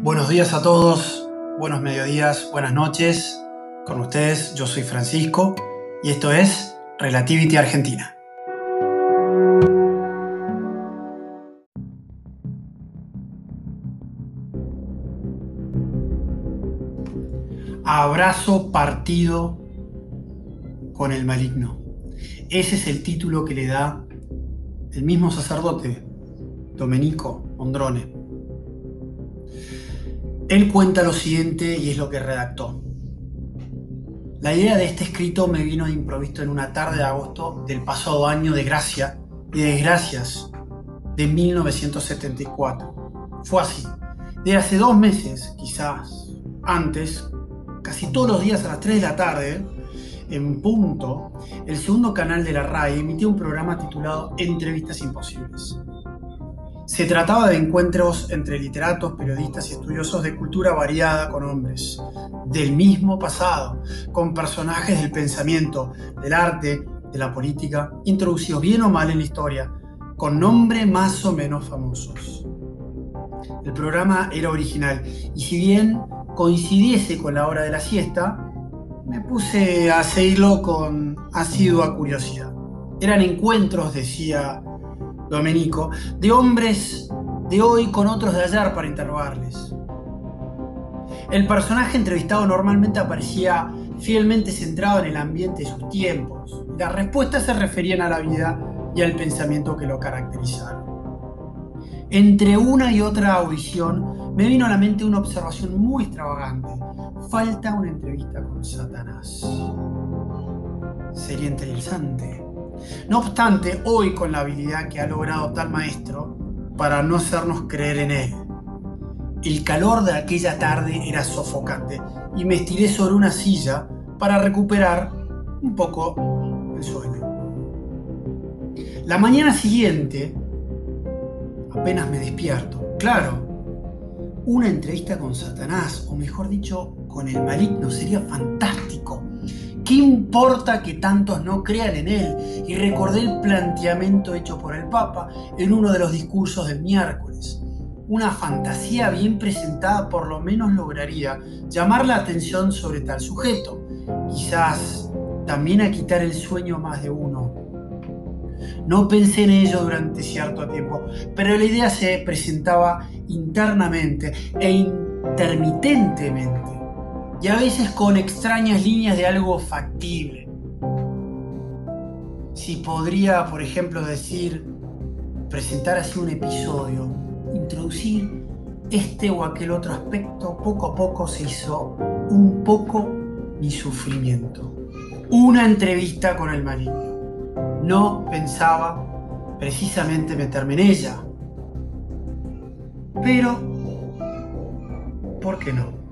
Buenos días a todos, buenos mediodías, buenas noches. Con ustedes, yo soy Francisco y esto es Relativity Argentina. Abrazo partido con el maligno. Ese es el título que le da el mismo sacerdote, Domenico Mondrone. Él cuenta lo siguiente y es lo que redactó. La idea de este escrito me vino de improviso en una tarde de agosto del pasado año de gracia y de desgracias de 1974. Fue así. De hace dos meses, quizás antes, casi todos los días a las 3 de la tarde, en punto, el segundo canal de la RAI emitió un programa titulado Entrevistas Imposibles. Se trataba de encuentros entre literatos, periodistas y estudiosos de cultura variada con hombres del mismo pasado, con personajes del pensamiento, del arte, de la política, introducidos bien o mal en la historia, con nombres más o menos famosos. El programa era original y si bien coincidiese con la hora de la siesta, me puse a seguirlo con asidua curiosidad. Eran encuentros, decía Domenico, de hombres de hoy con otros de ayer para interrogarles. El personaje entrevistado normalmente aparecía fielmente centrado en el ambiente de sus tiempos. Las respuestas se referían a la vida y al pensamiento que lo caracterizaron. Entre una y otra audición me vino a la mente una observación muy extravagante. Falta una entrevista con Satanás. Sería interesante. No obstante, hoy con la habilidad que ha logrado tal maestro para no hacernos creer en él. El calor de aquella tarde era sofocante y me estiré sobre una silla para recuperar un poco el sueño. La mañana siguiente, apenas me despierto, claro, una entrevista con Satanás, o mejor dicho, con el maligno, sería fantástico. ¿Qué importa que tantos no crean en él? Y recordé el planteamiento hecho por el Papa en uno de los discursos del miércoles. Una fantasía bien presentada por lo menos lograría llamar la atención sobre tal sujeto. Quizás también a quitar el sueño más de uno. No pensé en ello durante cierto tiempo, pero la idea se presentaba internamente e intermitentemente y a veces con extrañas líneas de algo factible. Si podría, por ejemplo, decir, presentar así un episodio, introducir este o aquel otro aspecto, poco a poco se hizo un poco mi sufrimiento. Una entrevista con el maligno. No pensaba precisamente meterme en ella. Pero, ¿por qué no?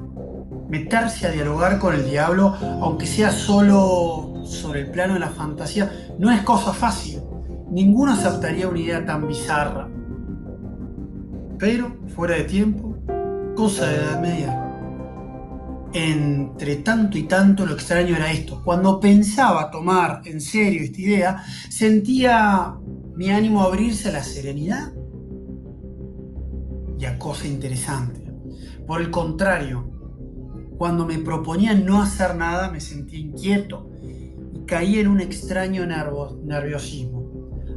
Meterse a dialogar con el diablo, aunque sea solo sobre el plano de la fantasía, no es cosa fácil. Ninguno aceptaría una idea tan bizarra. Pero, fuera de tiempo, cosa de edad media. Entre tanto y tanto lo extraño era esto. Cuando pensaba tomar en serio esta idea, sentía mi ánimo abrirse a la serenidad y a cosa interesante. Por el contrario, cuando me proponía no hacer nada me sentía inquieto y caí en un extraño nerviosismo.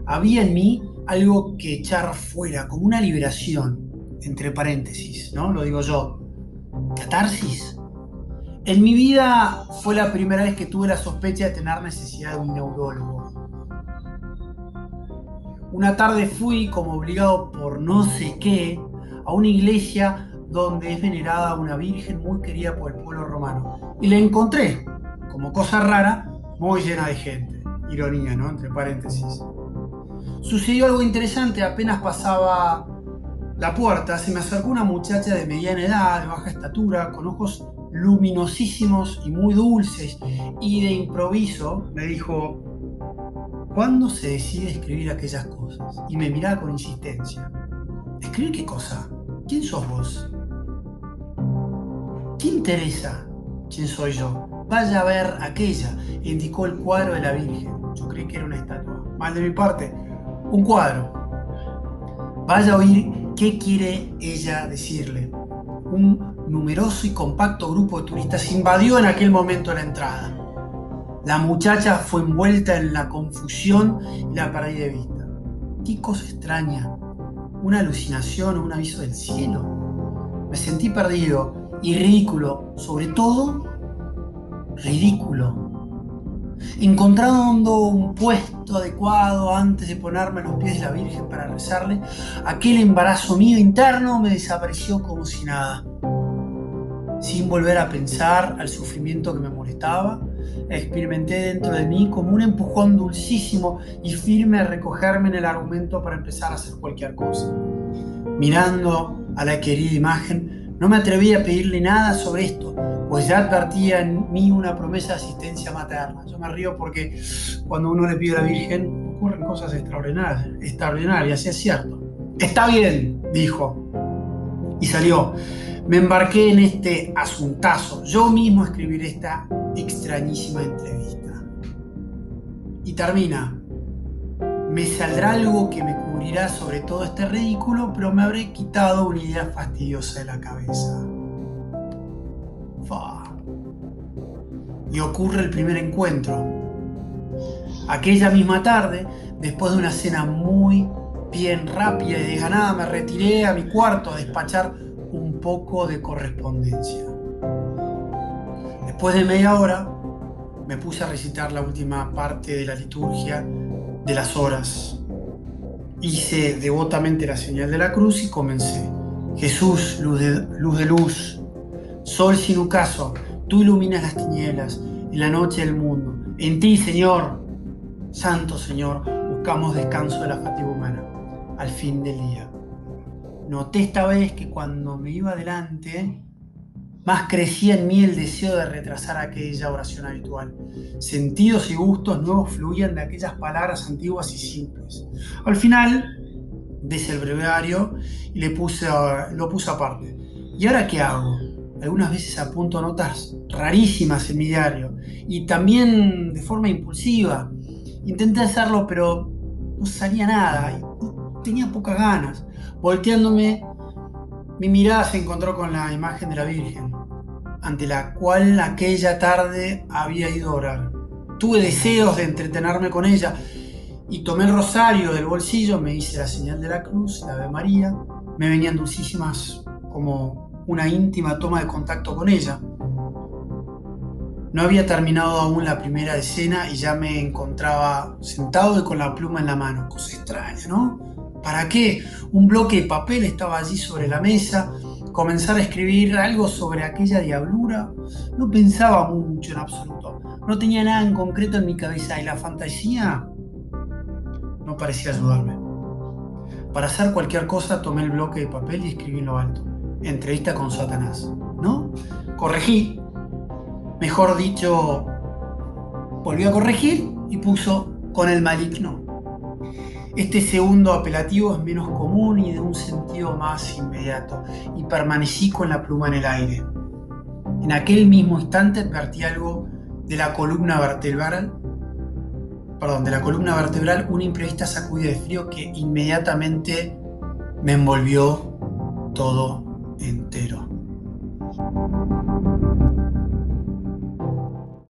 Había en mí algo que echar fuera, como una liberación, entre paréntesis, ¿no? Lo digo yo. ¿Catarsis? En mi vida fue la primera vez que tuve la sospecha de tener necesidad de un neurólogo. Una tarde fui, como obligado por no sé qué, a una iglesia donde es venerada una virgen muy querida por el pueblo romano. Y la encontré, como cosa rara, muy llena de gente. Ironía, ¿no? Entre paréntesis. Sucedió algo interesante, apenas pasaba la puerta, se me acercó una muchacha de mediana edad, de baja estatura, con ojos luminosísimos y muy dulces, y de improviso me dijo, ¿cuándo se decide escribir aquellas cosas? Y me miraba con insistencia. ¿Escribir qué cosa? ¿Quién sos vos? ¿Qué interesa quién soy yo? Vaya a ver aquella, indicó el cuadro de la Virgen. Yo creí que era una estatua. Mal de mi parte, un cuadro. Vaya a oír qué quiere ella decirle. un numeroso y compacto grupo de turistas invadió en aquel momento la entrada. La muchacha fue envuelta en la confusión y la perdí de vista. Qué cosa extraña. Una alucinación o un aviso del cielo. Me sentí perdido y ridículo, sobre todo ridículo. Encontrando un puesto adecuado antes de ponerme a los pies de la Virgen para rezarle, aquel embarazo mío interno me desapareció como si nada. Sin volver a pensar al sufrimiento que me molestaba, experimenté dentro de mí como un empujón dulcísimo y firme a recogerme en el argumento para empezar a hacer cualquier cosa. Mirando a la querida imagen, no me atreví a pedirle nada sobre esto, pues ya advertía en mí una promesa de asistencia materna. Yo me río porque cuando uno le pide a la Virgen ocurren cosas extraordinarias, extraordinarias, es cierto. Está bien, dijo, y salió. Me embarqué en este asuntazo. Yo mismo escribiré esta extrañísima entrevista. Y termina. Me saldrá algo que me cubrirá sobre todo este ridículo, pero me habré quitado una idea fastidiosa de la cabeza. Y ocurre el primer encuentro. Aquella misma tarde, después de una cena muy bien rápida y desganada, me retiré a mi cuarto a despachar un poco de correspondencia. Después de media hora, me puse a recitar la última parte de la liturgia de las horas. Hice devotamente la señal de la cruz y comencé. Jesús, luz de luz, de luz sol sin ocaso, tú iluminas las tinieblas en la noche del mundo. En ti, Señor, Santo Señor, buscamos descanso de la fatiga humana al fin del día. Noté esta vez que cuando me iba adelante, más crecía en mí el deseo de retrasar aquella oración habitual. Sentidos y gustos nuevos fluían de aquellas palabras antiguas y simples. Al final, desde el breviario y le puse, lo puse aparte. ¿Y ahora qué hago? Algunas veces apunto notas rarísimas en mi diario y también de forma impulsiva. Intenté hacerlo, pero no salía nada y tenía pocas ganas. Volteándome, mi mirada se encontró con la imagen de la Virgen, ante la cual aquella tarde había ido a orar. Tuve deseos de entretenerme con ella y tomé el rosario del bolsillo, me hice la señal de la cruz, la Ave María, me venían dulcísimas como una íntima toma de contacto con ella. No había terminado aún la primera escena y ya me encontraba sentado y con la pluma en la mano. Cosa extraña, ¿no? ¿Para qué? Un bloque de papel estaba allí sobre la mesa. Comenzar a escribir algo sobre aquella diablura. No pensaba mucho en absoluto. No tenía nada en concreto en mi cabeza y la fantasía no parecía ayudarme. Para hacer cualquier cosa tomé el bloque de papel y escribí en lo alto entrevista con Satanás, ¿no? Corregí, mejor dicho, volvió a corregir y puso con el maligno. Este segundo apelativo es menos común y de un sentido más inmediato, y permanecí con la pluma en el aire. En aquel mismo instante advertí algo de la columna vertebral, perdón, de la columna vertebral, una imprevista sacudida de frío que inmediatamente me envolvió todo entero.